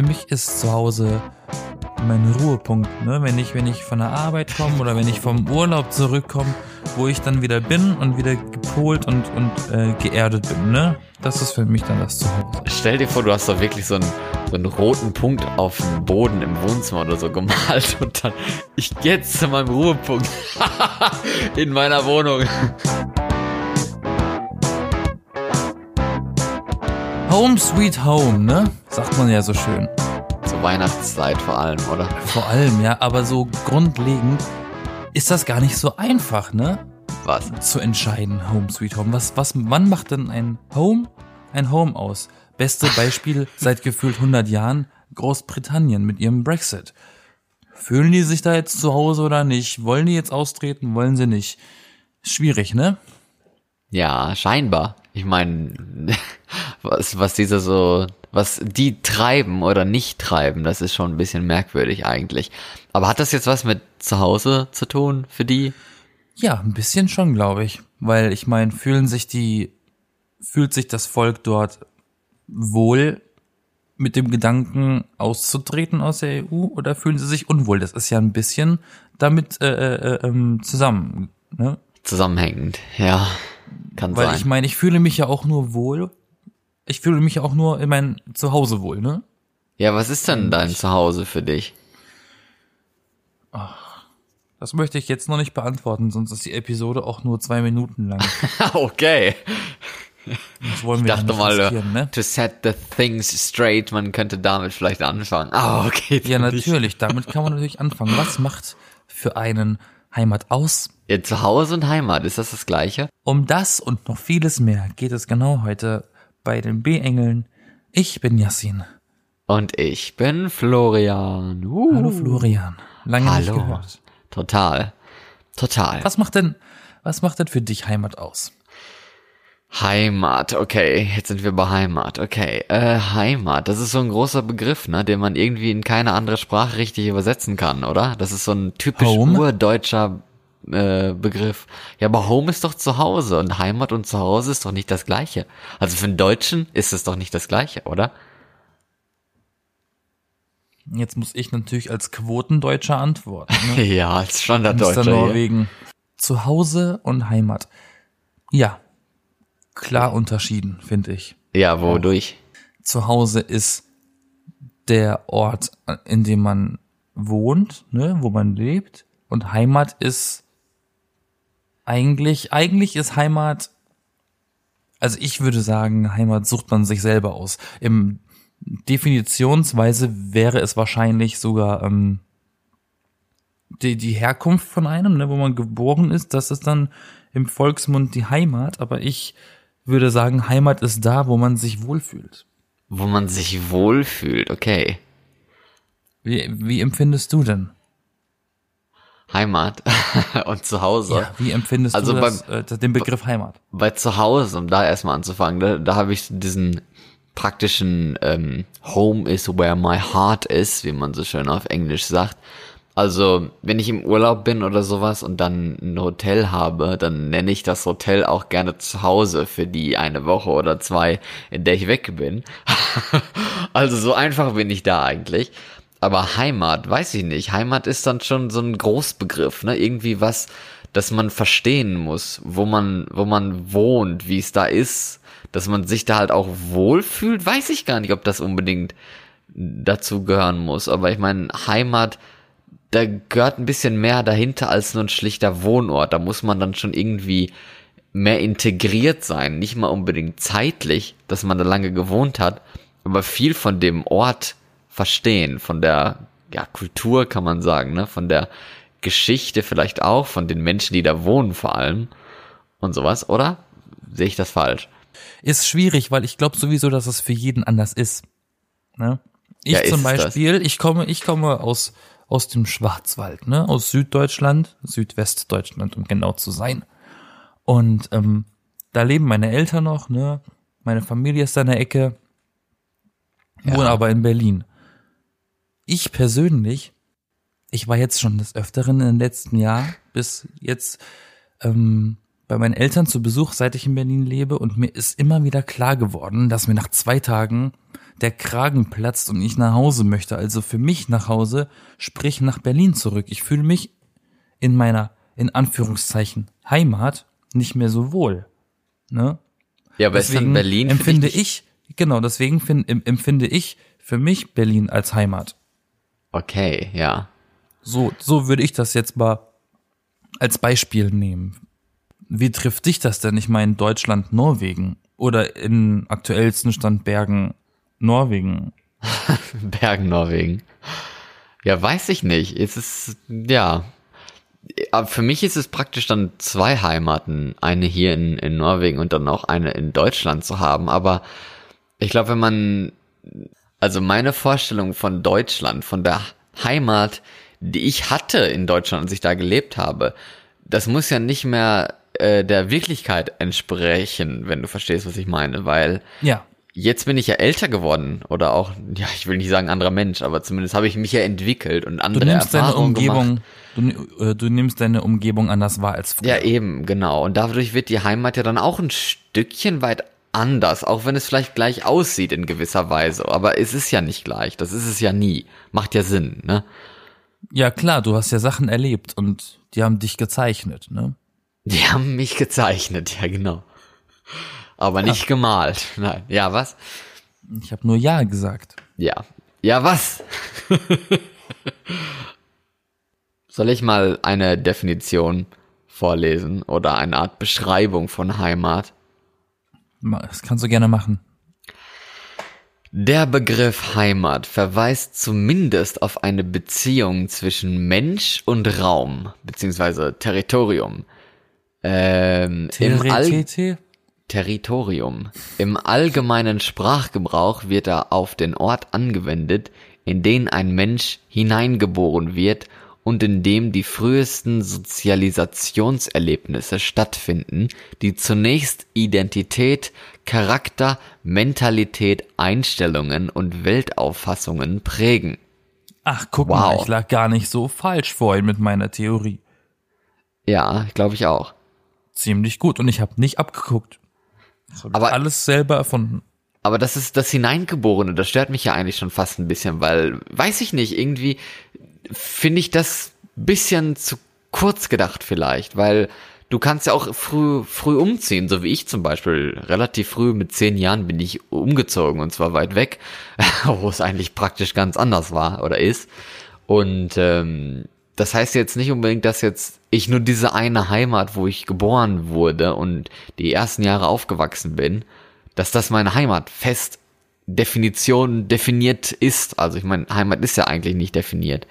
für mich ist zu Hause mein Ruhepunkt, ne? Wenn ich, wenn ich von der Arbeit komme oder wenn ich vom Urlaub zurückkomme, wo ich dann wieder bin und wieder gepolt und, und äh, geerdet bin, ne? Das ist für mich dann das Zuhause. Stell dir vor, du hast doch wirklich so einen, so einen roten Punkt auf dem Boden im Wohnzimmer oder so gemalt und dann, ich gehe jetzt zu meinem Ruhepunkt in meiner Wohnung. Home Sweet Home, ne? Sagt man ja so schön. Zur Weihnachtszeit vor allem, oder? Vor allem, ja, aber so grundlegend ist das gar nicht so einfach, ne? Was? Zu entscheiden, Home Sweet Home. Was, was, wann macht denn ein Home ein Home aus? Beste Beispiel seit gefühlt 100 Jahren Großbritannien mit ihrem Brexit. Fühlen die sich da jetzt zu Hause oder nicht? Wollen die jetzt austreten? Wollen sie nicht? Schwierig, ne? Ja, scheinbar. Ich meine, was, was diese so, was die treiben oder nicht treiben, das ist schon ein bisschen merkwürdig eigentlich. Aber hat das jetzt was mit zu Hause zu tun für die? Ja, ein bisschen schon, glaube ich. Weil ich meine, fühlen sich die, fühlt sich das Volk dort wohl mit dem Gedanken auszutreten aus der EU oder fühlen sie sich unwohl? Das ist ja ein bisschen damit äh, äh, ähm, zusammen. Ne? Zusammenhängend, ja. Kann Weil sein. ich meine, ich fühle mich ja auch nur wohl. Ich fühle mich ja auch nur in mein Zuhause wohl, ne? ja, was ist denn dein Zuhause für dich? Das möchte ich jetzt noch nicht beantworten, sonst ist die Episode auch nur zwei Minuten lang. okay. Das wollen Ich wir ja dachte nicht mal, ne? to set the things straight, man könnte damit vielleicht anfangen. Ah, okay. Ja, natürlich. Damit kann man natürlich anfangen. Was macht für einen Heimat aus? Ja, Zuhause und Heimat, ist das das gleiche? Um das und noch vieles mehr geht es genau heute bei den B-Engeln. Ich bin Yassin. Und ich bin Florian. Uh. Hallo Florian. Lange nicht Hallo. gehört. Total. Total. Was macht denn, was macht denn für dich Heimat aus? Heimat, okay, jetzt sind wir bei Heimat, okay. Äh, Heimat, das ist so ein großer Begriff, ne, den man irgendwie in keine andere Sprache richtig übersetzen kann, oder? Das ist so ein typisch Home? urdeutscher äh, Begriff. Ja, aber Home ist doch zu Hause und Heimat und Zuhause ist doch nicht das gleiche. Also für einen Deutschen ist es doch nicht das gleiche, oder? Jetzt muss ich natürlich als Quotendeutscher antworten. Ne? Ja, als Mr. Standarddeutscher. hier. Norwegen. Zuhause und Heimat. Ja, klar unterschieden, finde ich. Ja, wodurch? Zuhause ist der Ort, in dem man wohnt, ne, wo man lebt. Und Heimat ist eigentlich, eigentlich ist Heimat, also ich würde sagen, Heimat sucht man sich selber aus. Im Definitionsweise wäre es wahrscheinlich sogar ähm, die, die Herkunft von einem, ne, wo man geboren ist, das ist dann im Volksmund die Heimat, aber ich würde sagen, Heimat ist da, wo man sich wohlfühlt. Wo man sich wohlfühlt, okay. Wie, wie empfindest du denn? Heimat und Zuhause. Ja, wie empfindest Also du das, äh, den Begriff Heimat? bei zu Hause, um da erstmal anzufangen, da, da habe ich diesen praktischen ähm, Home is where my heart is, wie man so schön auf Englisch sagt. Also, wenn ich im Urlaub bin oder sowas und dann ein Hotel habe, dann nenne ich das Hotel auch gerne zu Hause für die eine Woche oder zwei, in der ich weg bin. also so einfach bin ich da eigentlich. Aber Heimat, weiß ich nicht. Heimat ist dann schon so ein Großbegriff, ne? Irgendwie was, das man verstehen muss, wo man, wo man wohnt, wie es da ist, dass man sich da halt auch wohlfühlt, weiß ich gar nicht, ob das unbedingt dazu gehören muss. Aber ich meine, Heimat, da gehört ein bisschen mehr dahinter als nur ein schlichter Wohnort. Da muss man dann schon irgendwie mehr integriert sein. Nicht mal unbedingt zeitlich, dass man da lange gewohnt hat, aber viel von dem Ort verstehen, von der ja, Kultur kann man sagen, ne? von der Geschichte vielleicht auch, von den Menschen, die da wohnen vor allem und sowas, oder? Sehe ich das falsch? Ist schwierig, weil ich glaube sowieso, dass es für jeden anders ist. Ne? Ich Ja, zum das? Beispiel, ich komme, ich komme aus, aus dem Schwarzwald, ne? aus Süddeutschland, Südwestdeutschland, um genau zu sein. Und ähm, da leben meine Eltern noch, ne? Meine Familie ist da in der Ecke, wohne aber in Berlin. Ich persönlich, ich war jetzt schon des Öfteren im letzten Jahr bis jetzt ähm, bei meinen Eltern zu Besuch, seit ich in Berlin lebe, und mir ist immer wieder klar geworden, dass mir nach zwei Tagen der Kragen platzt und ich nach Hause möchte. Also für mich nach Hause, sprich nach Berlin zurück. Ich fühle mich in meiner, in Anführungszeichen, Heimat nicht mehr so wohl. Ne? Ja, aber ist dann Deswegen Berlin empfinde ich, genau, deswegen find, em- empfinde ich für mich Berlin als Heimat. Okay, ja. So, so würde ich das jetzt mal als Beispiel nehmen. Wie trifft dich das denn? Ich meine, Deutschland, Norwegen oder in aktuellsten Stand Bergen, Norwegen. Bergen, Norwegen. Ja, weiß ich nicht. Es ist, ja. Aber für mich ist es praktisch dann zwei Heimaten. Eine hier in, in Norwegen und dann auch eine in Deutschland zu haben. Aber ich glaube, wenn man, also meine Vorstellung von Deutschland, von der Heimat, die ich hatte in Deutschland, als ich da gelebt habe, das muss ja nicht mehr äh, der Wirklichkeit entsprechen, wenn du verstehst, was ich meine, weil Ja, jetzt bin ich ja älter geworden oder auch, ja, ich will nicht sagen anderer Mensch, aber zumindest habe ich mich ja entwickelt und du andere nimmst deine Erfahrungen Umgebung, gemacht. du, äh, du nimmst deine Umgebung anders wahr als früher. Ja, eben, genau. Und dadurch wird die Heimat ja dann auch ein Stückchen weit anders, auch wenn es vielleicht gleich aussieht in gewisser Weise. Aber es ist ja nicht gleich. Das ist es ja nie. Macht ja Sinn, ne? Ja, klar, du hast ja Sachen erlebt und die haben dich gezeichnet, ne? Die haben mich gezeichnet, ja, genau. Aber nicht gemalt. Nein. Ja, was? Ich habe nur Ja gesagt. Ja. Ja, was? Soll ich mal eine Definition vorlesen oder eine Art Beschreibung von Heimat? Das kannst du gerne machen. Der Begriff Heimat verweist zumindest auf eine Beziehung zwischen Mensch und Raum, beziehungsweise Territorium. Ähm, im All? Territorium. Im allgemeinen Sprachgebrauch wird er auf den Ort angewendet, in den ein Mensch hineingeboren wird und in dem die frühesten Sozialisationserlebnisse stattfinden, die zunächst Identität, Charakter, Mentalität, Einstellungen und Weltauffassungen prägen. Ach, guck mal, Wow. ich lag gar nicht so falsch vorhin mit meiner Theorie. Ja, glaube ich auch. Ziemlich gut und ich habe nicht abgeguckt. Hab Aber- alles selber erfunden. Aber das ist das Hineingeborene, das stört mich ja eigentlich schon fast ein bisschen, weil, weiß ich nicht, irgendwie finde ich das bisschen zu kurz gedacht vielleicht, weil du kannst ja auch früh, früh umziehen, so wie ich zum Beispiel. Relativ früh, mit zehn Jahren bin ich umgezogen und zwar weit weg, wo es eigentlich praktisch ganz anders war oder ist. Und ähm, das heißt jetzt nicht unbedingt, dass jetzt ich nur diese eine Heimat, wo ich geboren wurde und die ersten Jahre aufgewachsen bin, dass das meine Heimat fest Definition definiert ist. Also ich meine, Heimat ist ja eigentlich nicht definiert.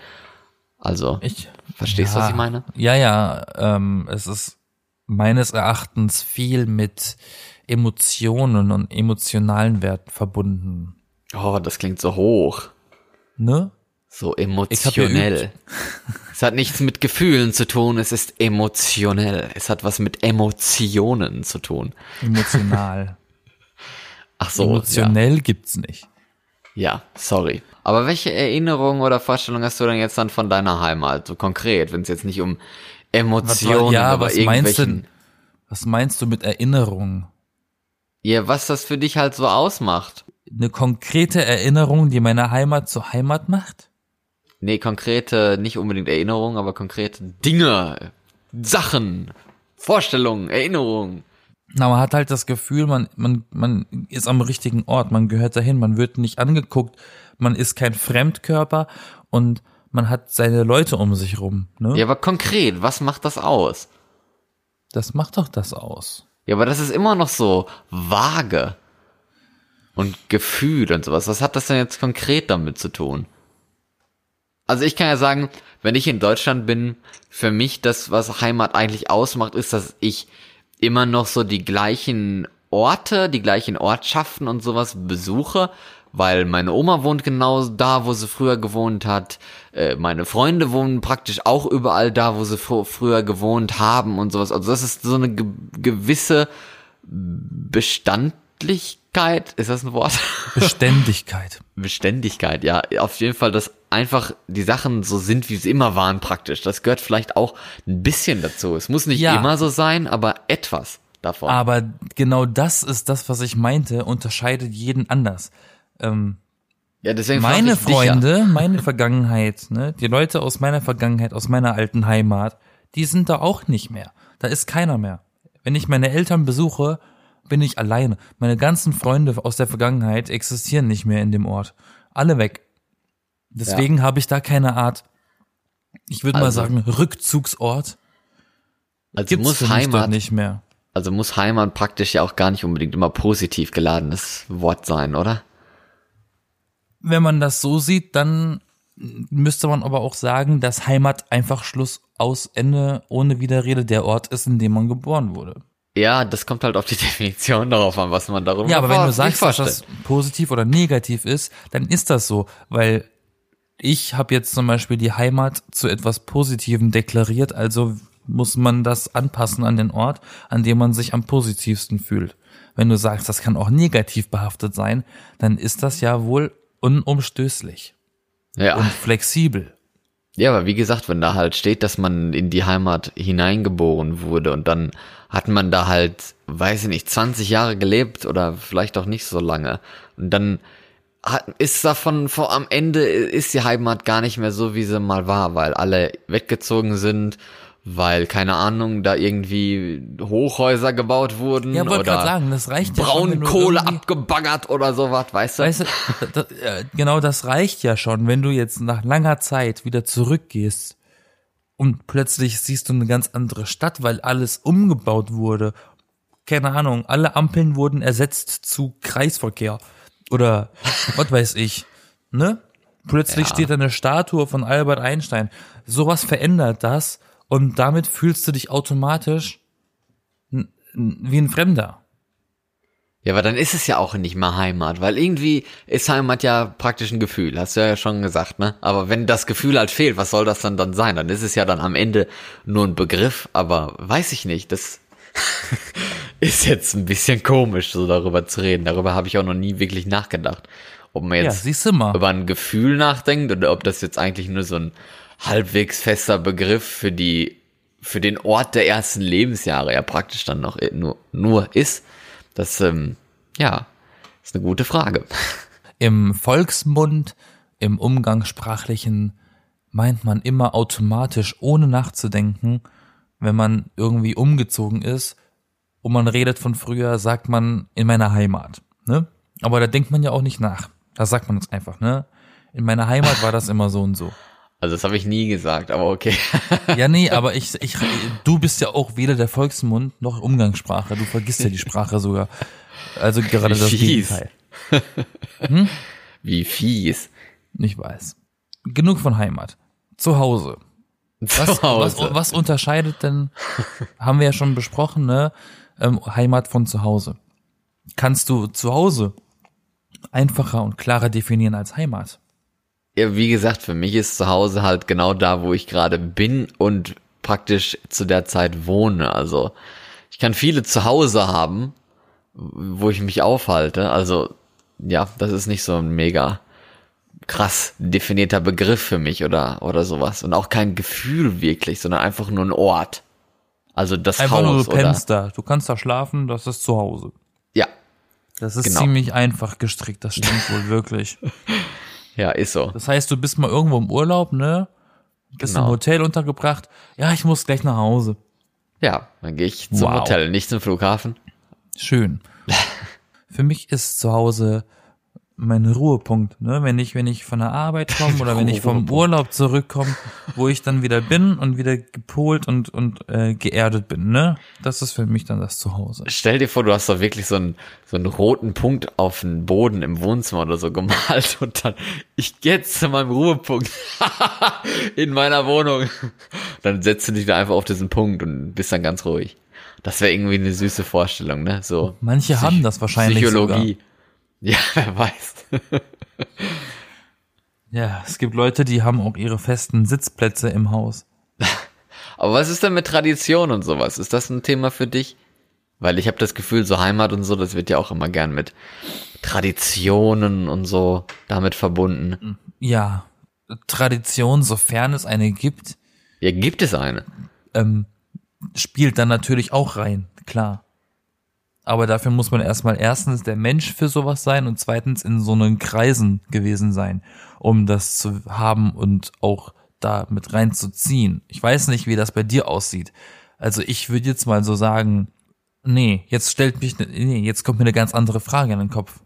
Also, Ich, verstehst du, ja, was ich meine? Ja, ja, ähm, es ist meines Erachtens viel mit Emotionen und emotionalen Werten verbunden. Oh, das klingt so hoch. Ne? So emotionell. es hat nichts mit Gefühlen zu tun, es ist emotionell. Es hat was mit Emotionen zu tun. Emotional. Ach so, ja. Emotionell gibt's nicht. ja, sorry. Aber welche Erinnerung oder Vorstellung hast du denn jetzt dann von deiner Heimat, so konkret, wenn es jetzt nicht um Emotionen, ja, aber was meinst du, was meinst du mit Erinnerung? ja, was das für dich halt so ausmacht? Eine konkrete Erinnerung, die meine Heimat zur Heimat macht? Nee, konkrete, nicht unbedingt Erinnerungen, aber konkrete Dinge, Sachen, Vorstellungen, Erinnerungen. Na, man hat halt das Gefühl, man, man, man ist am richtigen Ort, man gehört dahin, man wird nicht angeguckt, man ist kein Fremdkörper und man hat seine Leute um sich rum. Ne? Ja, aber konkret, was macht das aus? Das macht doch das aus. Ja, aber das ist immer noch so vage. Und Gefühl und sowas. Was hat das denn jetzt konkret damit zu tun? Also ich kann ja sagen, wenn ich in Deutschland bin, für mich das, was Heimat eigentlich ausmacht, ist, dass ich immer noch so die gleichen Orte, die gleichen Ortschaften und sowas besuche, weil meine Oma wohnt genau da, wo sie früher gewohnt hat. Äh, meine Freunde wohnen praktisch auch überall da, wo sie fr früher gewohnt haben und sowas. Also das ist so eine ge gewisse Bestandlichkeit, ist das ein Wort? Beständigkeit. Beständigkeit, ja. Auf jeden Fall, dass einfach die Sachen so sind, wie sie immer waren praktisch. Das gehört vielleicht auch ein bisschen dazu. Es muss nicht Ja. immer so sein, aber etwas davon. Aber genau das ist das, was ich meinte, unterscheidet jeden anders. Ähm, Ja, deswegen Meine ich dich ja. Freunde, meine Vergangenheit, ne, die Leute aus meiner Vergangenheit, aus meiner alten Heimat, die sind da auch nicht mehr. Da ist keiner mehr. Wenn ich meine Eltern besuche, bin ich alleine. Meine ganzen Freunde aus der Vergangenheit existieren nicht mehr in dem Ort. Alle weg. Deswegen habe ich da keine Art, ich würde mal Also- sagen, Rückzugsort. Also Gibt's muss Heimat, nicht mehr. also muss Heimat praktisch ja auch gar nicht unbedingt immer positiv geladenes Wort sein, oder? Wenn man das so sieht, dann müsste man aber auch sagen, dass Heimat einfach Schluss aus Ende ohne Widerrede der Ort ist, in dem man geboren wurde. Ja, das kommt halt auf die Definition darauf an, was man darüber Ja, aber wenn du sagst, dass das positiv oder negativ ist, dann ist das so, weil ich habe jetzt zum Beispiel die Heimat zu etwas Positivem deklariert, also muss man das anpassen an den Ort, an dem man sich am positivsten fühlt. Wenn du sagst, das kann auch negativ behaftet sein, dann ist das ja wohl unumstößlich ja. und flexibel. Ja, aber wie gesagt, wenn da halt steht, dass man in die Heimat hineingeboren wurde und dann hat man da halt, weiß ich nicht, 20 Jahre gelebt oder vielleicht auch nicht so lange und dann ist davon vor am Ende ist die Heimat gar nicht mehr so, wie sie mal war, weil alle weggezogen sind, weil keine Ahnung, da irgendwie Hochhäuser gebaut wurden Ja, wollte oder sagen, das reicht ja Braunkohle abgebaggert oder sowas, weißt du? Weißt du, da, da, äh, genau das reicht ja schon, wenn du jetzt nach langer Zeit wieder zurückgehst und plötzlich siehst du eine ganz andere Stadt, weil alles umgebaut wurde. Keine Ahnung, alle Ampeln wurden ersetzt zu Kreisverkehr oder was weiß ich, ne? Plötzlich Ja. steht da eine Statue von Albert Einstein. Sowas verändert das und damit fühlst du dich automatisch wie ein Fremder. Ja, aber dann ist es ja auch nicht mehr Heimat, weil irgendwie ist Heimat ja praktisch ein Gefühl, hast du ja schon gesagt, ne? Aber wenn das Gefühl halt fehlt, was soll das dann dann sein? Dann ist es ja dann am Ende nur ein Begriff, aber weiß ich nicht, das ist jetzt ein bisschen komisch, so darüber zu reden. Darüber habe ich auch noch nie wirklich nachgedacht. Ob man Ja, jetzt mal. über ein Gefühl nachdenkt oder ob das jetzt eigentlich nur so ein halbwegs fester Begriff für die für den Ort der ersten Lebensjahre ja praktisch dann noch nur, nur ist. Das ähm, ja ist eine gute Frage. Im Volksmund, im Umgangssprachlichen meint man immer automatisch, ohne nachzudenken, wenn man irgendwie umgezogen ist und man redet von früher, sagt man in meiner Heimat. Ne? Aber da denkt man ja auch nicht nach. Da sagt man es einfach, ne? In meiner Heimat war das immer so und so. Also das habe ich nie gesagt, aber okay. Ja, nee, aber ich, ich, du bist ja auch weder der Volksmund noch Umgangssprache. Du vergisst ja die Sprache sogar. Also gerade das Fies. Gegenteil. Wie fies. Ich weiß. Genug von Heimat. Zu Hause. Was, was, was unterscheidet denn, haben wir ja schon besprochen, ne? Ähm, Heimat von zu Hause. Kannst du zu Hause einfacher und klarer definieren als Heimat? Ja, wie gesagt, für mich ist zu Hause halt genau da, wo ich gerade bin und praktisch zu der Zeit wohne. Also ich kann viele zu Hause haben, wo ich mich aufhalte. Also ja, das ist nicht so ein mega krass definierter Begriff für mich oder oder sowas und auch kein Gefühl wirklich, sondern einfach nur ein Ort. Also das Einfach nur Haus du oder pennst da. Du kannst da schlafen, das ist zu Hause. ja, Das ist Genau. ziemlich einfach gestrickt, das stimmt wohl wirklich. ja, ist so. Das heißt, du bist mal irgendwo im Urlaub, ne? Bist Genau. im Hotel untergebracht. Ja, ich muss gleich nach Hause. Ja, dann gehe ich zum Wow. Hotel, nicht zum Flughafen. Schön. Für mich ist zu Hause mein Ruhepunkt, ne? Wenn ich, wenn ich von der Arbeit komme oder wenn ich vom. Urlaub zurückkomme, wo ich dann wieder bin und wieder gepolt und, und äh, geerdet bin, ne? Das ist für mich dann das Zuhause. Stell dir vor, du hast doch wirklich so einen, so einen roten Punkt auf den Boden im Wohnzimmer oder so gemalt und dann, ich gehe jetzt zu meinem Ruhepunkt in meiner Wohnung. Dann setzt du dich da einfach auf diesen Punkt und bist dann ganz ruhig. Das wäre irgendwie eine süße Vorstellung, ne? So. Manche Psych- haben das wahrscheinlich Psychologie. Ja, wer weiß. Ja, es gibt Leute, die haben auch ihre festen Sitzplätze im Haus. Aber was ist denn mit Tradition und sowas? Ist das ein Thema für dich? Weil ich habe das Gefühl, so Heimat und so, das wird ja auch immer gern mit Traditionen und so damit verbunden. Ja, Tradition, sofern es eine gibt, Ja, gibt es eine? ähm, spielt dann natürlich auch rein, klar. Aber dafür muss man erstmal erstens der Mensch für sowas sein und zweitens in so einen Kreisen gewesen sein, um das zu haben und auch da mit reinzuziehen. Ich weiß nicht, wie das bei dir aussieht. Also ich würde jetzt mal so sagen, nee, jetzt stellt mich, nee, jetzt kommt mir eine ganz andere Frage in den Kopf,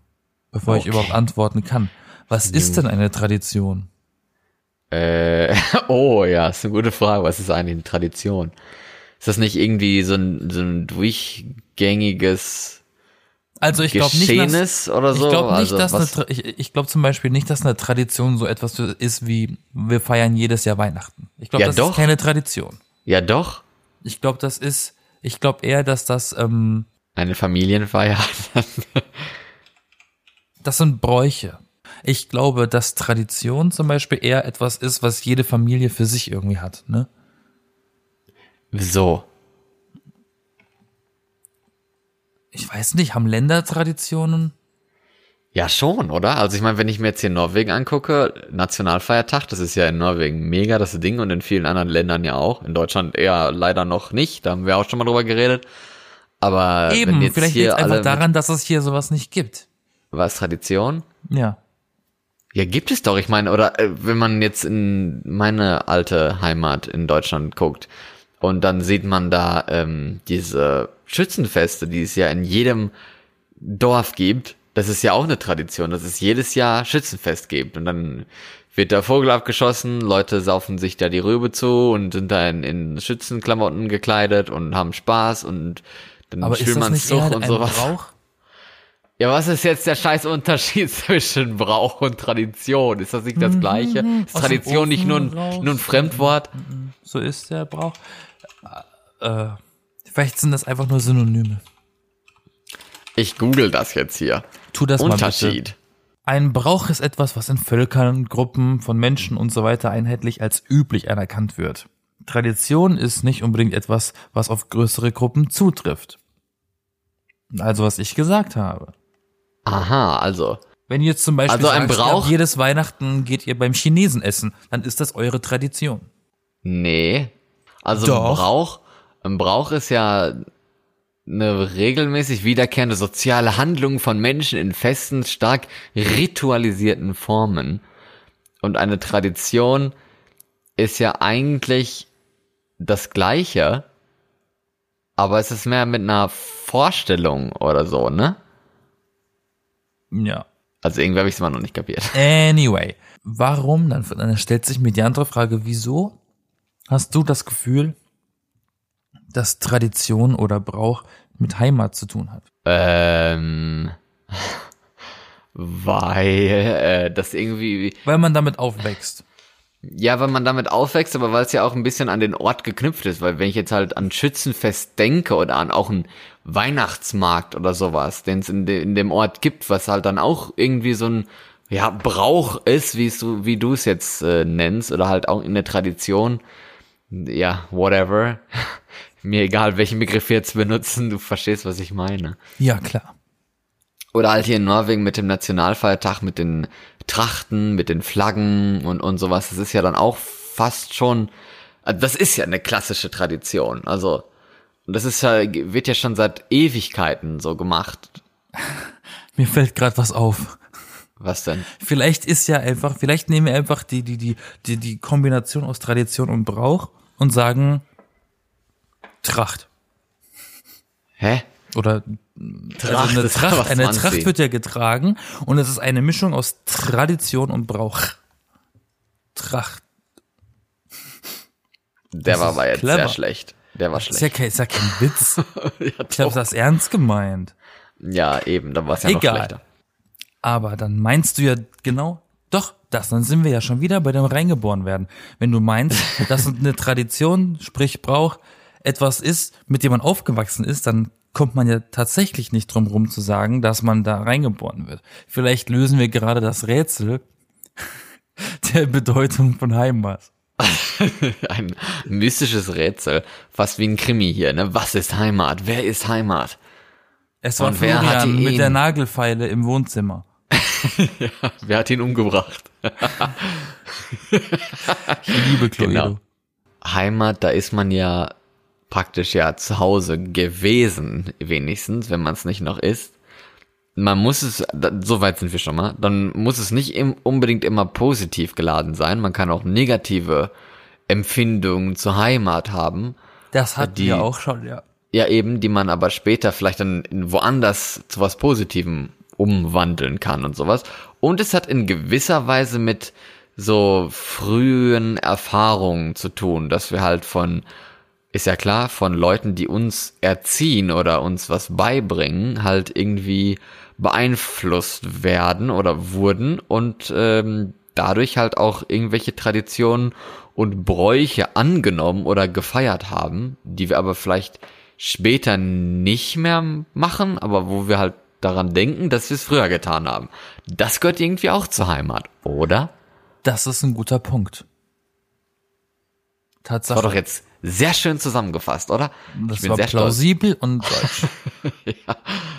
bevor ich Okay. überhaupt antworten kann. Was ist denn eine Tradition? Äh, oh ja, ist eine gute Frage. Was ist eigentlich eine Tradition? Ist das nicht irgendwie so ein, so ein durchgängiges Also ich glaube nicht, dass, oder so? ich glaube nicht, also, dass eine, was, ich, ich glaube zum Beispiel nicht, dass eine Tradition so etwas ist wie wir feiern jedes Jahr Weihnachten. Ich glaube, Ja, das doch. ist keine Tradition. Ja, doch. Ich glaube, das ist, ich glaube eher, dass das, ähm, Eine Familienfeier. das sind Bräuche. Ich glaube, dass Tradition zum Beispiel eher etwas ist, was jede Familie für sich irgendwie hat. Ne? So. Ich weiß nicht, haben Länder Traditionen? Ja, schon, oder? Also ich meine, wenn ich mir jetzt hier Norwegen angucke, Nationalfeiertag, das ist ja in Norwegen mega das Ding und in vielen anderen Ländern ja auch. In Deutschland eher leider noch nicht, da haben wir auch schon mal drüber geredet. Aber Eben, jetzt vielleicht liegt es einfach daran, dass es hier sowas nicht gibt. was Tradition? Ja. Ja, gibt es doch. Ich meine, oder äh, wenn man jetzt in meine alte Heimat in Deutschland guckt und dann sieht man da ähm, diese Schützenfeste, die es ja in jedem Dorf gibt. Das ist ja auch eine Tradition, dass es jedes Jahr Schützenfest gibt. Und dann wird der Vogel abgeschossen, Leute saufen sich da die Rübe zu und sind da in, in Schützenklamotten gekleidet und haben Spaß und dann Aber spielt man Zug und sowas. Brauch? Ja, was ist jetzt der scheiß Unterschied zwischen Brauch und Tradition? Ist das nicht das Gleiche? Ist Mhm. Aus Tradition nicht nur ein, nur ein Fremdwort? So ist der Brauch. Äh, vielleicht sind das einfach nur Synonyme. Ich google das jetzt hier. Tu das mal bitte. Unterschied. Ein Brauch ist etwas, was in Völkern, Gruppen von Menschen und so weiter einheitlich als üblich anerkannt wird. Tradition ist nicht unbedingt etwas, was auf größere Gruppen zutrifft. Also was ich gesagt habe. Aha, also. Wenn ihr zum Beispiel Also ein sagst, Brauch- jedes Weihnachten geht ihr beim Chinesen essen, dann ist das eure Tradition. Nee. Also Doch. Brauch, ein Brauch ist ja eine regelmäßig wiederkehrende soziale Handlung von Menschen in festen, stark ritualisierten Formen. Und eine Tradition ist ja eigentlich das Gleiche, aber es ist mehr mit einer Vorstellung oder so, ne? Ja. Also irgendwie habe ich es immer noch nicht kapiert. Anyway, warum? Dann, dann stellt sich mir die andere Frage, wieso hast du das Gefühl, dass Tradition oder Brauch mit Heimat zu tun hat? Ähm, weil äh, das irgendwie Weil man damit aufwächst. Ja, weil man damit aufwächst, aber weil es ja auch ein bisschen an den Ort geknüpft ist, weil wenn ich jetzt halt an Schützenfest denke oder an auch einen Weihnachtsmarkt oder sowas, den es in, de in dem Ort gibt, was halt dann auch irgendwie so ein ja, Brauch ist, wie du, wie du es jetzt äh, nennst, oder halt auch in der Tradition, ja, whatever. Mir egal, welchen Begriff wir jetzt benutzen, du verstehst, was ich meine. Ja, klar. Oder halt hier in Norwegen mit dem Nationalfeiertag, mit den Trachten, mit den Flaggen und, und sowas. Das ist ja dann auch fast schon, also das ist ja eine klassische Tradition. Also, und das ist ja, wird ja schon seit Ewigkeiten so gemacht. Mir fällt gerade was auf. Was denn? Vielleicht ist ja einfach, vielleicht nehmen wir einfach die, die, die, die, die Kombination aus Tradition und Brauch und sagen Tracht. Hä? Oder Tracht also eine ist Tracht, eine Tracht wird ja getragen und es ist eine Mischung aus Tradition und Brauch. Tracht. Der Das war ist aber jetzt clever. sehr schlecht. Der war Ist ja schlecht. kein, ist ja kein Witz. Ja, Ich doch. das ernst gemeint. ja eben, dann war es ja noch Egal. schlechter. Aber dann meinst du ja genau, doch, das, dann sind wir ja schon wieder bei dem reingeboren werden. Wenn du meinst, dass eine Tradition, sprich Brauch, etwas ist, mit dem man aufgewachsen ist, dann kommt man ja tatsächlich nicht drum rum zu sagen, dass man da reingeboren wird. Vielleicht lösen wir gerade das Rätsel der Bedeutung von Heimat. Ein mystisches Rätsel. Fast wie ein Krimi hier, ne? Was ist Heimat? Wer ist Heimat? Es war Und Florian ihn? mit der Nagelfeile im Wohnzimmer. Wer hat ihn umgebracht? Ich liebe Cluedo. Genau. Heimat, da ist man ja praktisch ja zu Hause gewesen, wenigstens, wenn man es nicht noch ist. Man muss es, so weit sind wir schon mal, dann muss es nicht im, unbedingt immer positiv geladen sein. Man kann auch negative Empfindungen zur Heimat haben. Das hatten Die- wir auch schon, ja. Ja, eben, die man aber später vielleicht dann woanders zu was Positivem umwandeln kann und sowas. Und es hat in gewisser Weise mit so frühen Erfahrungen zu tun, dass wir halt von, ist ja klar, von Leuten, die uns erziehen oder uns was beibringen, halt irgendwie beeinflusst werden oder wurden und ähm, dadurch halt auch irgendwelche Traditionen und Bräuche angenommen oder gefeiert haben, die wir aber vielleicht später nicht mehr machen, aber wo wir halt daran denken, dass wir es früher getan haben. Das gehört irgendwie auch zur Heimat, oder? Das ist ein guter Punkt. Das war Tatsache. doch jetzt sehr schön zusammengefasst, oder? das war plausibel und deutsch.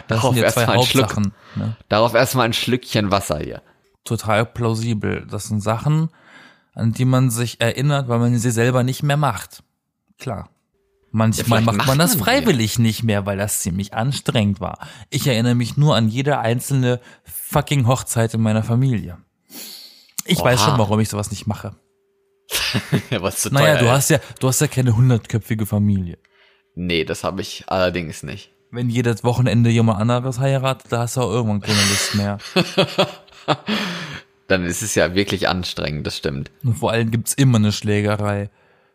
Das Darauf sind ja erst zwei mal einen Schluck. Ne? Darauf erstmal ein Schlückchen Wasser hier. Total plausibel. Das sind Sachen, an die man sich erinnert, weil man sie selber nicht mehr macht. Klar. Manchmal vielleicht macht macht man das man freiwillig nicht mehr, weil das ziemlich anstrengend war. Ich erinnere mich nur an jede einzelne fucking Hochzeit in meiner Familie. Ich weiß Oha. schon, warum ich sowas nicht mache. Was zu Naja, teuer du ist. hast ja, du hast ja keine hundertköpfige Familie. Nee, das habe ich allerdings nicht. Wenn jedes Wochenende jemand anderes heiratet, da hast du auch irgendwann keine Lust mehr. Dann ist es ja wirklich anstrengend, das stimmt. Und vor allem gibt's immer eine Schlägerei.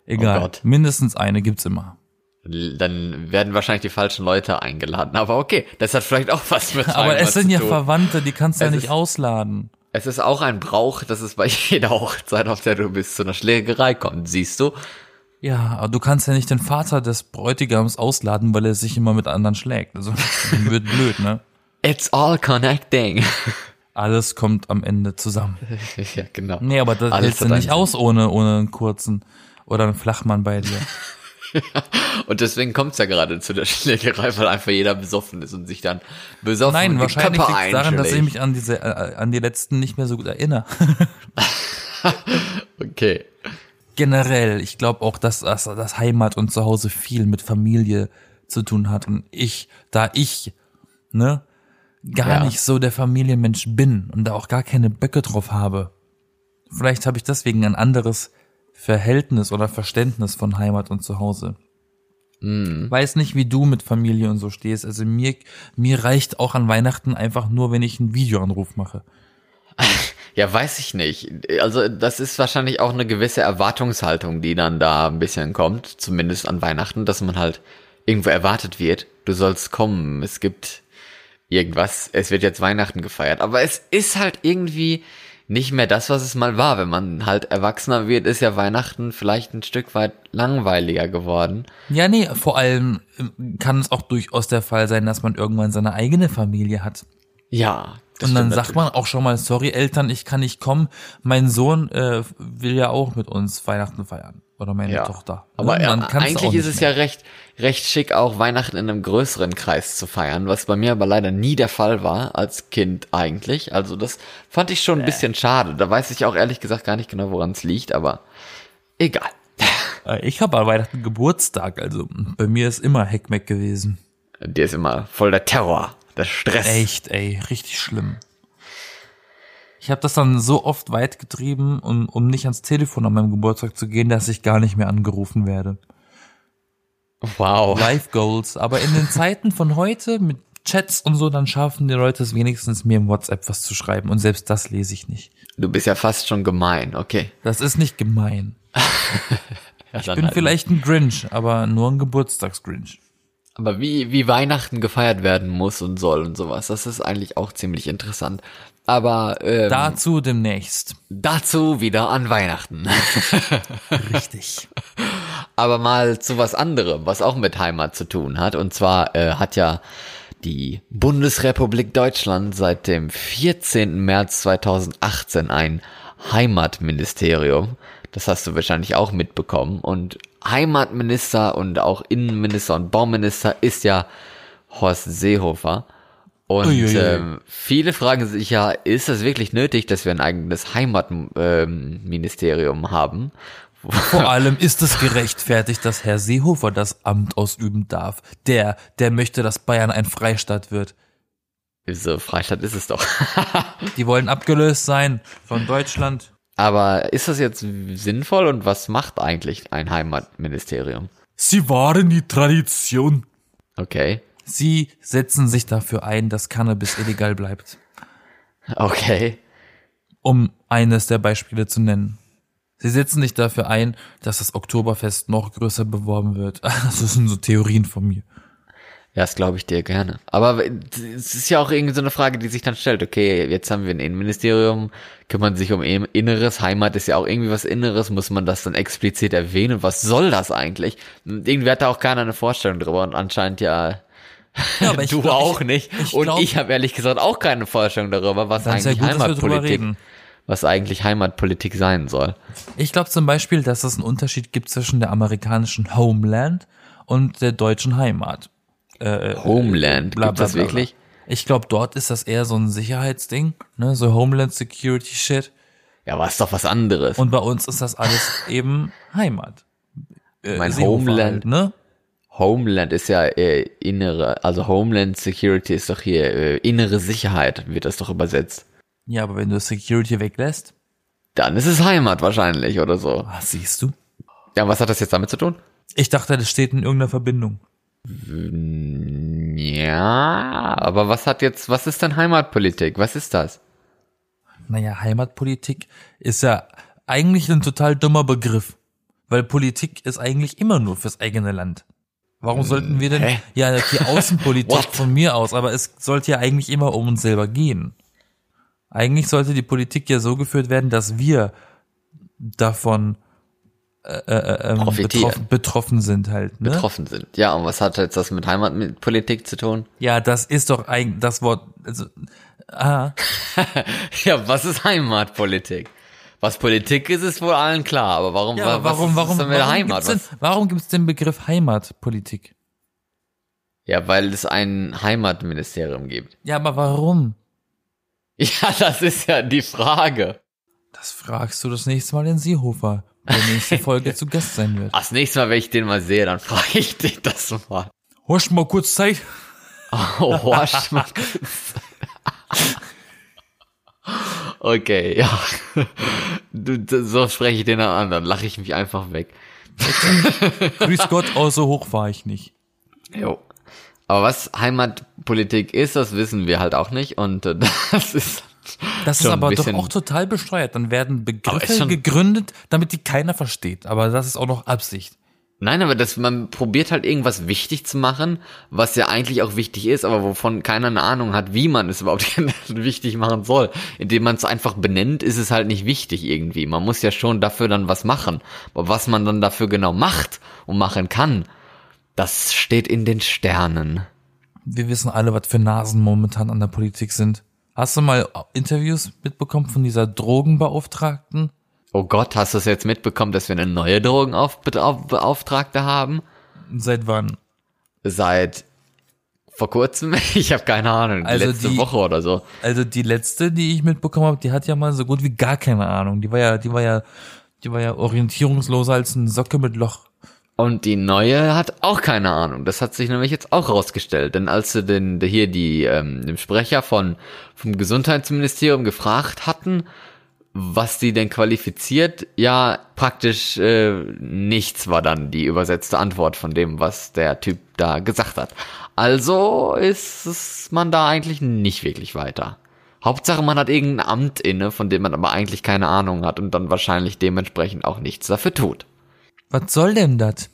Egal. Oh Gott. Mindestens eine gibt's immer. Dann werden wahrscheinlich die falschen Leute eingeladen. Aber okay, das hat vielleicht auch was mit Aber es sind ja tun. Verwandte, die kannst du ja nicht ausladen. Es ist auch ein Brauch, dass es bei jeder Hochzeit, auf der du bist, zu einer Schlägerei kommt. Siehst du? Ja, aber du kannst ja nicht den Vater des Bräutigams ausladen, weil er sich immer mit anderen schlägt. Also wird blöd, ne? It's all connecting. Alles kommt am Ende zusammen. ja, genau. Nee, aber das Alles hältst du nicht aus ohne, ohne einen kurzen oder einen Flachmann bei dir. Und deswegen kommt's ja gerade zu der Schlägerei, weil einfach jeder besoffen ist und sich dann besoffen Nein, wahrscheinlich liegt daran, dass ich mich an diese, äh, an die letzten nicht mehr so gut erinnere. Okay. Generell, ich glaube auch, dass das, das Heimat und Zuhause viel mit Familie zu tun hat. Und ich, da ich, ne, gar Ja. nicht so der Familienmensch bin und da auch gar keine Böcke drauf habe. Vielleicht habe ich deswegen ein anderes Verhältnis oder Verständnis von Heimat und Zuhause. Weiß nicht, wie du mit Familie und so stehst. Also mir, mir reicht auch an Weihnachten einfach nur, wenn ich einen Videoanruf mache. Ja, weiß ich nicht. Also das ist wahrscheinlich auch eine gewisse Erwartungshaltung, die dann da ein bisschen kommt, zumindest an Weihnachten, dass man halt irgendwo erwartet wird, du sollst kommen, es gibt irgendwas, es wird jetzt Weihnachten gefeiert. Aber es ist halt irgendwie nicht mehr das, was es mal war. Wenn man halt erwachsener wird, ist ja Weihnachten vielleicht ein Stück weit langweiliger geworden. Ja, nee, vor allem ähm, kann es auch durchaus der Fall sein, dass man irgendwann seine eigene Familie hat. Ja. Das und dann sagt man auch schon mal, sorry Eltern, ich kann nicht kommen. Mein Sohn äh, will ja auch mit uns Weihnachten feiern. Oder meine Ja. Tochter. Aber Und ja, eigentlich ist es mehr. ja recht, recht schick, auch Weihnachten in einem größeren Kreis zu feiern, was bei mir aber leider nie der Fall war, als Kind eigentlich. Also das fand ich schon ein bisschen schade. Da weiß ich auch ehrlich gesagt gar nicht genau, woran es liegt, aber egal. Äh, Ich habe an Weihnachten Geburtstag, also bei mir ist immer Heckmeck gewesen. Der ist immer voll der Terror, der Stress. Echt, ey, richtig schlimm. Ich habe das dann so oft weit getrieben, um, um nicht ans Telefon an meinem Geburtstag zu gehen, dass ich gar nicht mehr angerufen werde. Wow. Life Goals. Aber in den Zeiten von heute mit Chats und so, dann schaffen die Leute es wenigstens, mir im WhatsApp was zu schreiben. Und selbst das lese ich nicht. Du bist ja fast schon gemein, okay. Das ist nicht gemein. Ja, Ich bin halt vielleicht ein Grinch, aber nur ein Geburtstagsgrinch. Aber wie, wie Weihnachten gefeiert werden muss und soll und sowas, das ist eigentlich auch ziemlich interessant. Aber ähm, Dazu demnächst. dazu wieder an Weihnachten. Richtig. Aber mal zu was anderem, was auch mit Heimat zu tun hat. Und zwar äh, hat ja die Bundesrepublik Deutschland seit dem 14. März 2018 ein Heimatministerium. Das hast du wahrscheinlich auch mitbekommen. Und Heimatminister und auch Innenminister und Bauminister ist ja Horst Seehofer. Und Uiuiui. ähm, viele fragen sich ja, ist es wirklich nötig, dass wir ein eigenes Heimatministerium haben? Vor allem ist es gerechtfertigt, dass Herr Seehofer das Amt ausüben darf. Der, der möchte, dass Bayern ein Freistaat wird. So, Freistaat ist es doch. Die wollen abgelöst sein von Deutschland. Aber ist das jetzt sinnvoll und was macht eigentlich ein Heimatministerium? Sie wahren die Tradition. Okay. Sie setzen sich dafür ein, dass Cannabis illegal bleibt. Okay. Um eines der Beispiele zu nennen. Sie setzen sich dafür ein, dass das Oktoberfest noch größer beworben wird. Das sind so Theorien von mir. Ja, das glaube ich dir gerne. Aber es ist ja auch irgendwie so eine Frage, die sich dann stellt. Okay, jetzt haben wir ein Innenministerium, kümmern sich um Inneres. Heimat ist ja auch irgendwie was Inneres. Muss man das dann explizit erwähnen? Was soll das eigentlich? Irgendwie hat da auch keiner eine Vorstellung drüber und anscheinend ja, Ja, aber ich du glaub, auch ich- nicht. ich und glaub- ich habe ehrlich gesagt auch keine Vorstellung darüber, was eigentlich gut, Heimatpolitik, was eigentlich Heimatpolitik sein soll. Ich glaube zum Beispiel, dass es einen Unterschied gibt zwischen der amerikanischen Homeland und der deutschen Heimat. Homeland, Bla, gibt bla, das bla, wirklich? Ich glaube, dort ist das eher so ein Sicherheitsding, ne, so Homeland Security Shit. Ja, aber ist doch was anderes. Und bei uns ist das alles eben Heimat. Äh, Mein Seehofer Homeland. halt, ne? Homeland ist ja äh, innere, also Homeland Security ist doch hier äh, innere Sicherheit, wird das doch übersetzt. Ja, aber wenn du Security weglässt, Dann ist es Heimat wahrscheinlich oder so. was siehst du? Ja, was hat das jetzt damit zu tun? Ich dachte, das steht in irgendeiner Verbindung. Ja, aber was hat jetzt, was ist denn Heimatpolitik? Was ist das? Naja, Heimatpolitik ist ja eigentlich ein total dummer Begriff. Weil Politik ist eigentlich immer nur fürs eigene Land. Warum sollten wir denn, hä? ja, die Außenpolitik von mir aus, aber es sollte ja eigentlich immer um uns selber gehen. Eigentlich sollte die Politik ja so geführt werden, dass wir davon äh, äh, ähm, betroffen, betroffen sind halt. Ne? Betroffen sind. Ja, und was hat jetzt das mit Heimatpolitik zu tun? Ja, das ist doch eigentlich das Wort. Also, ah, Ja, was ist Heimatpolitik? Was Politik ist, ist wohl allen klar, aber warum, ja, aber warum, warum, denn warum Heimat? gibt's denn, warum gibt's den Begriff Heimatpolitik? Ja, weil es ein Heimatministerium gibt. Ja, aber warum? Ja, das ist ja die Frage. Das fragst du das nächste Mal in Seehofer, der nächste Folge zu Gast sein wird. Das nächste Mal, wenn ich den mal sehe, dann frage ich dich das mal. Horch mal kurz Zeit. Oh, Horst, mal kurz. Okay, ja. Du, so spreche ich den dann an, dann lache ich mich einfach weg. Grüß Gott, oh, so hoch war ich nicht. Jo. Aber was Heimatpolitik ist, das wissen wir halt auch nicht und äh, das ist Das ist aber doch auch total bescheuert. Dann werden Begriffe gegründet, damit die keiner versteht. Aber das ist auch noch Absicht. Nein, aber das, man probiert halt irgendwas wichtig zu machen, was ja eigentlich auch wichtig ist, aber wovon keiner eine Ahnung hat, wie man es überhaupt wichtig machen soll. Indem man es einfach benennt, ist es halt nicht wichtig irgendwie. Man muss ja schon dafür dann was machen. Aber was man dann dafür genau macht und machen kann, das steht in den Sternen. Wir wissen alle, was für Nasen momentan an der Politik sind. Hast du mal Interviews mitbekommen von dieser Drogenbeauftragten? Oh Gott, hast du es jetzt mitbekommen, dass wir eine neue Drogenbeauftragte haben? Seit wann? Seit vor kurzem? Ich habe keine Ahnung, Also letzte die- Woche oder so. Also die letzte, die ich mitbekommen habe, die hat ja mal so gut wie gar keine Ahnung. Die war ja, die war ja, die war ja orientierungsloser als eine Socke mit Loch. Und die neue hat auch keine Ahnung. Das hat sich nämlich jetzt auch rausgestellt. Denn als sie den, hier die, ähm, dem Sprecher von, vom Gesundheitsministerium gefragt hatten, was die denn qualifiziert, ja, praktisch äh, nichts war dann die übersetzte Antwort von dem, was der Typ da gesagt hat. Also ist es man da eigentlich nicht wirklich weiter. Hauptsache, man hat irgendein Amt inne, von dem man aber eigentlich keine Ahnung hat und dann wahrscheinlich dementsprechend auch nichts dafür tut Was soll denn das?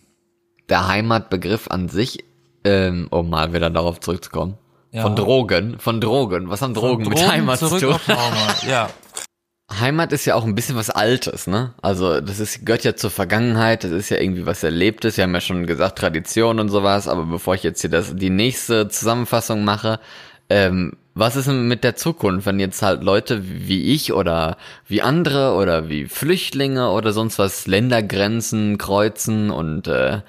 der Heimatbegriff an sich, ähm, um mal wieder darauf zurückzukommen, Ja. von Drogen, von Drogen, was haben Drogen, mit Drogen Heimat zu tun? Ja. Heimat ist ja auch ein bisschen was Altes, ne? Also das ist, gehört ja zur Vergangenheit, das ist ja irgendwie was Erlebtes, wir haben ja schon gesagt Tradition und sowas, aber bevor ich jetzt hier das, die nächste Zusammenfassung mache, ähm, was ist denn mit der Zukunft, wenn jetzt halt Leute wie ich oder wie andere oder wie Flüchtlinge oder sonst was Ländergrenzen kreuzen und äh,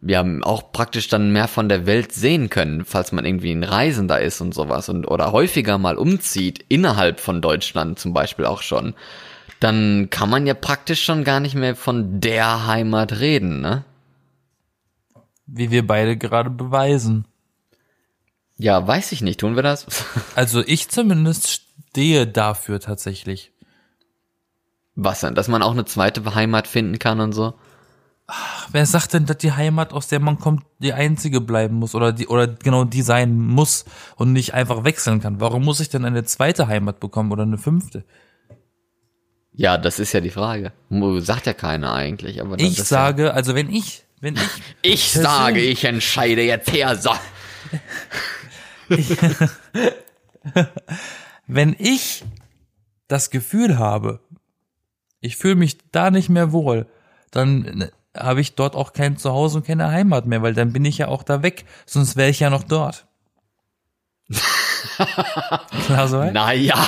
wir haben auch praktisch dann mehr von der Welt sehen können, falls man irgendwie ein Reisender ist und sowas und oder häufiger mal umzieht innerhalb von Deutschland zum Beispiel auch schon. dann kann man ja praktisch schon gar nicht mehr von der Heimat reden, ne? Wie wir beide gerade beweisen. Ja, weiß ich nicht. Tun wir das? Also ich zumindest stehe dafür tatsächlich. Was denn? Dass man auch eine zweite Heimat finden kann und so? Wer sagt denn, dass die Heimat, aus der man kommt, die einzige bleiben muss oder die oder genau die sein muss und nicht einfach wechseln kann? Warum muss ich denn eine zweite Heimat bekommen oder eine fünfte? Ja, das ist ja die Frage. Sagt ja keiner eigentlich. Aber Ich sage, also wenn ich, wenn ich, Ja, ich sage, ich entscheide jetzt her. So. wenn ich das Gefühl habe, ich fühle mich da nicht mehr wohl, dann äh, habe ich dort auch kein Zuhause und keine Heimat mehr, weil dann bin ich ja auch da weg, sonst wäre ich ja noch dort. Klar so Naja.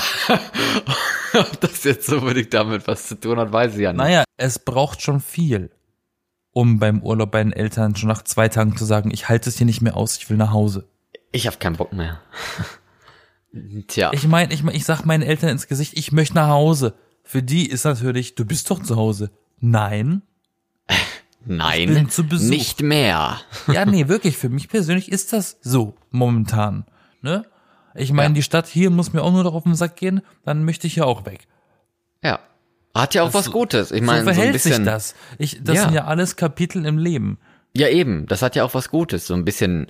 Ob das jetzt unbedingt damit was zu tun hat, weiß ich ja nicht. Naja, es braucht schon viel, um beim Urlaub bei den Eltern schon nach zwei Tagen zu sagen, ich halte es hier nicht mehr aus, ich will nach Hause. Ich habe keinen Bock mehr. Tja. Ich meine, ich, mein, ich sag meinen Eltern ins Gesicht, ich möchte nach Hause. Für die ist natürlich, du bist doch zu Hause. Nein. Nein, bin zu Besuch. nicht mehr. Ja, nee, wirklich, für mich persönlich ist das so momentan. Ne? Ich meine, Ja. die Stadt hier muss mir auch nur noch auf den Sack gehen, dann möchte ich ja auch weg. Ja. Hat ja auch was so- Gutes. Ich so meine, so, ein verhält bisschen. sich das. Ich, das Ja. sind ja alles Kapitel im Leben. Ja, eben. Das hat ja auch was Gutes. So ein bisschen.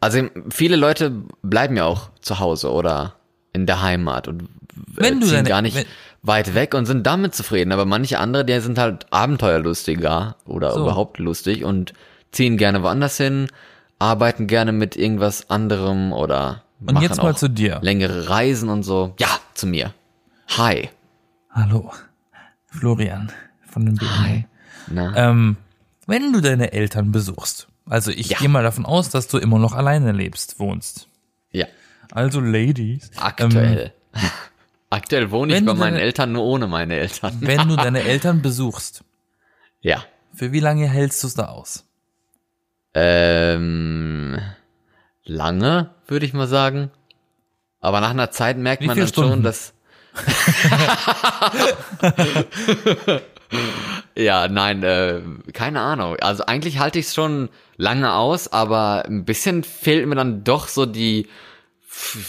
Also viele Leute bleiben ja auch zu Hause oder in der Heimat und Wenn äh, du ziehen deine- gar nicht wenn- weit weg und sind damit zufrieden. Aber manche andere, die sind halt abenteuerlustiger oder So. überhaupt lustig und ziehen gerne woanders hin, arbeiten gerne mit irgendwas anderem oder Und machen jetzt mal auch zu dir. längere Reisen und so. Ja, zu mir. Hi. Hallo, Florian von den BNI. Na, Ähm, wenn du deine Eltern besuchst, also ich Ja. gehe mal davon aus, dass du immer noch alleine lebst, wohnst. ja. Also Ladies, Aktuell. Aktuell wohne ich Ähm, bei meinen deine- Eltern nur ohne meine Eltern. Ähm, wenn du deine Eltern besuchst, Ja. für wie lange hältst du es da aus? Ähm, lange, würde ich mal sagen. Aber nach einer Zeit merkt Wie man dann schon, Stunden? dass. Ja, nein, äh, keine Ahnung. Also eigentlich halte ich es schon lange aus, aber ein bisschen fehlt mir dann doch so die,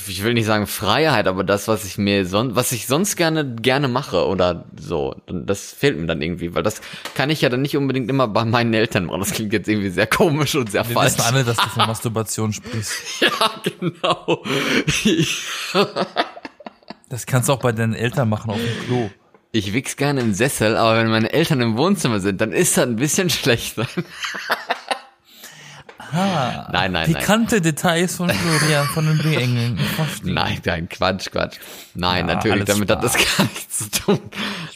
ich will nicht sagen Freiheit, aber das, was ich mir sonst, was ich sonst gerne gerne mache oder so, das fehlt mir dann irgendwie, weil das kann ich ja dann nicht unbedingt immer bei meinen Eltern machen. Das klingt jetzt irgendwie sehr komisch und sehr Wir falsch. wissen alle, dass du von Masturbation sprichst. Ja, genau. Das kannst du auch bei deinen Eltern machen auf dem Klo. Ich wichs gerne im Sessel, aber wenn meine Eltern im Wohnzimmer sind, dann ist das ein bisschen schlechter. Ah, Nein, nein, nein. pikante Details von Florian von den B-Engeln. Nein, nein, Quatsch, Quatsch. Nein, Ja, natürlich, damit hat das Spaß. gar nichts zu tun.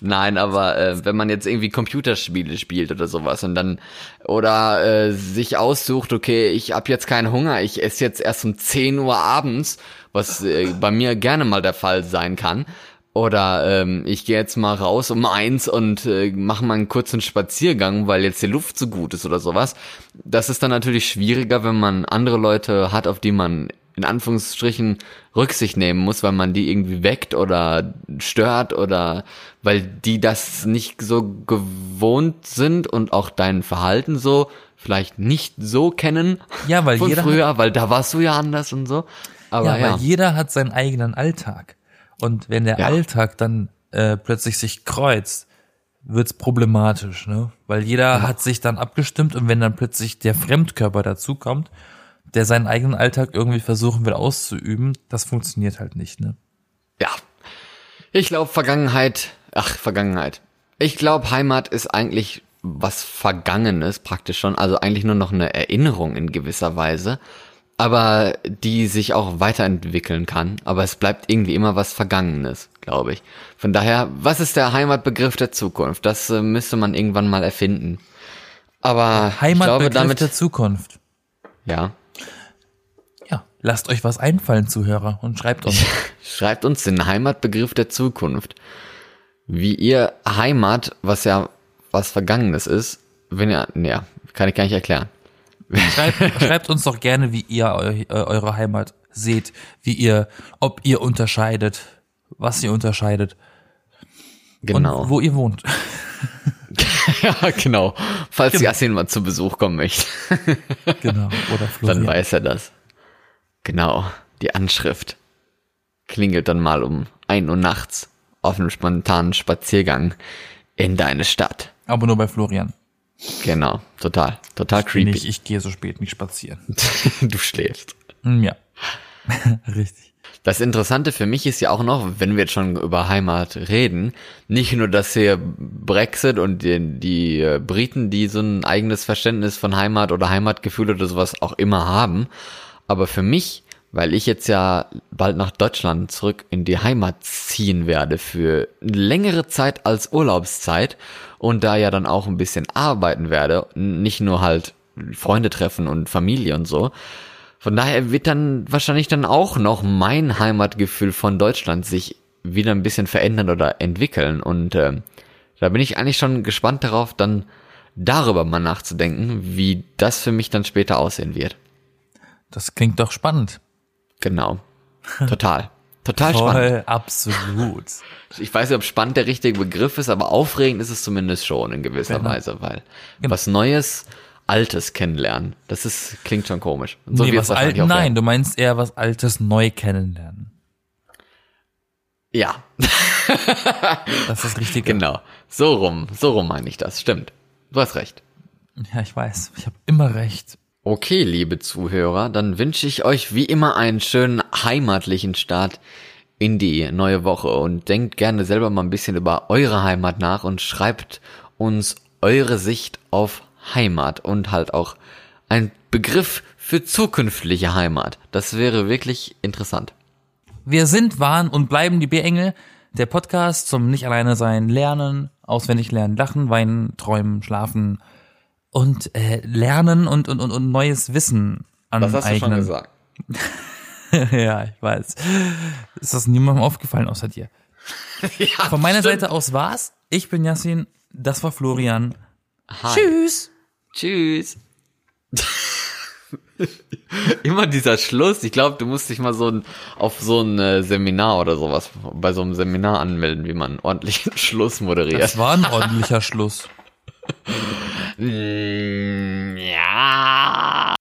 Nein, aber äh, wenn man jetzt irgendwie Computerspiele spielt oder sowas und dann oder äh, sich aussucht, okay, ich hab jetzt keinen Hunger, ich esse jetzt erst um 10 Uhr abends, was äh, bei mir gerne mal der Fall sein kann. Oder ähm, ich gehe jetzt mal raus um eins und äh, mache mal einen kurzen Spaziergang, weil jetzt die Luft so gut ist oder sowas. Das ist dann natürlich schwieriger, wenn man andere Leute hat, auf die man in Anführungsstrichen Rücksicht nehmen muss, weil man die irgendwie weckt oder stört oder weil die das nicht so gewohnt sind und auch dein Verhalten so vielleicht nicht so kennen Ja, weil von jeder früher, weil da warst du ja anders und so. Aber Ja, ja, weil jeder hat seinen eigenen Alltag. Und wenn der Ja. Alltag dann äh, plötzlich sich kreuzt, wird's problematisch, ne? Weil jeder hat sich dann abgestimmt und wenn dann plötzlich der Fremdkörper dazukommt, der seinen eigenen Alltag irgendwie versuchen will auszuüben, das funktioniert halt nicht, ne? ja. Ich glaube Vergangenheit, ach Vergangenheit. Ich glaube Heimat ist eigentlich was Vergangenes praktisch schon, also eigentlich nur noch eine Erinnerung in gewisser Weise, aber die sich auch weiterentwickeln kann, aber es bleibt irgendwie immer was Vergangenes, glaube ich. Von daher, was ist der Heimatbegriff der Zukunft? Das äh, müsste man irgendwann mal erfinden. Aber ich glaube Heimatbegriff damit, der Zukunft. ja, Ja, lasst euch was einfallen, Zuhörer, und schreibt uns. Schreibt uns den Heimatbegriff der Zukunft. Wie ihr Heimat, was ja was Vergangenes ist, wenn ihr, ja, kann ich gar nicht erklären. Schreibt, schreibt uns doch gerne, wie ihr eu, äh, eure Heimat seht, wie ihr, ob ihr unterscheidet, was ihr unterscheidet. Genau. Und wo ihr wohnt. ja, genau. Falls Genau. Yassin mal zu Besuch kommen möchte, genau. Oder dann Florian. weiß er das. Genau. Die Anschrift klingelt dann mal um ein Uhr nachts auf einem spontanen Spaziergang in deine Stadt. Aber nur bei Florian. Genau. Total. Total creepy. Nicht, ich gehe so spät nicht spazieren. du schläfst. Hm, Ja. Richtig. Das Interessante für mich ist ja auch noch, wenn wir jetzt schon über Heimat reden, nicht nur, dass hier Brexit und die, die äh, Briten, die so ein eigenes Verständnis von Heimat oder Heimatgefühl oder sowas auch immer haben, aber für mich, weil ich jetzt ja bald nach Deutschland zurück in die Heimat ziehen werde für längere Zeit als Urlaubszeit und da ja dann auch ein bisschen arbeiten werde, nicht nur halt Freunde treffen und Familie und so, von daher wird dann wahrscheinlich dann auch noch mein Heimatgefühl von Deutschland sich wieder ein bisschen verändern oder entwickeln. Und äh, da bin ich eigentlich schon gespannt darauf, dann darüber mal nachzudenken, wie das für mich dann später aussehen wird. Das klingt doch spannend. Genau. Total. Total spannend. Voll, absolut. Ich weiß nicht, ob spannend der richtige Begriff ist, aber aufregend ist es zumindest schon in gewisser Genau. Weise, weil was Neues, Altes kennenlernen, das ist, klingt schon komisch. Und nee, wird's was alt, auch nein, werden. du meinst eher was Altes neu kennenlernen. Ja, Das ist das Richtige. Genau. So rum, so rum meine ich das. Stimmt. Du hast recht. Ja, ich weiß. Ich habe immer recht. Okay, liebe Zuhörer, dann wünsche ich euch wie immer einen schönen heimatlichen Start in die neue Woche und denkt gerne selber mal ein bisschen über eure Heimat nach und schreibt uns eure Sicht auf Heimat und halt auch ein Begriff für zukünftige Heimat. Das wäre wirklich interessant. Wir sind, waren und bleiben die B-Engel. Der Podcast zum nicht alleine sein, lernen, auswendig lernen, lachen, weinen, träumen, schlafen und äh, lernen und, und, und, und neues Wissen aneignen. ja, ich weiß. Ist das niemandem aufgefallen außer dir? ja, Von meiner stimmt. Seite aus war's. Ich bin Yassin. Das war Florian. Hi. Tschüss. Tschüss. Immer dieser Schluss. Ich glaube, du musst dich mal so ein, auf so ein äh, Seminar oder sowas, bei so einem Seminar anmelden, wie man ordentlichen Schluss moderiert. Das war ein ordentlicher Schluss. 嗯ー、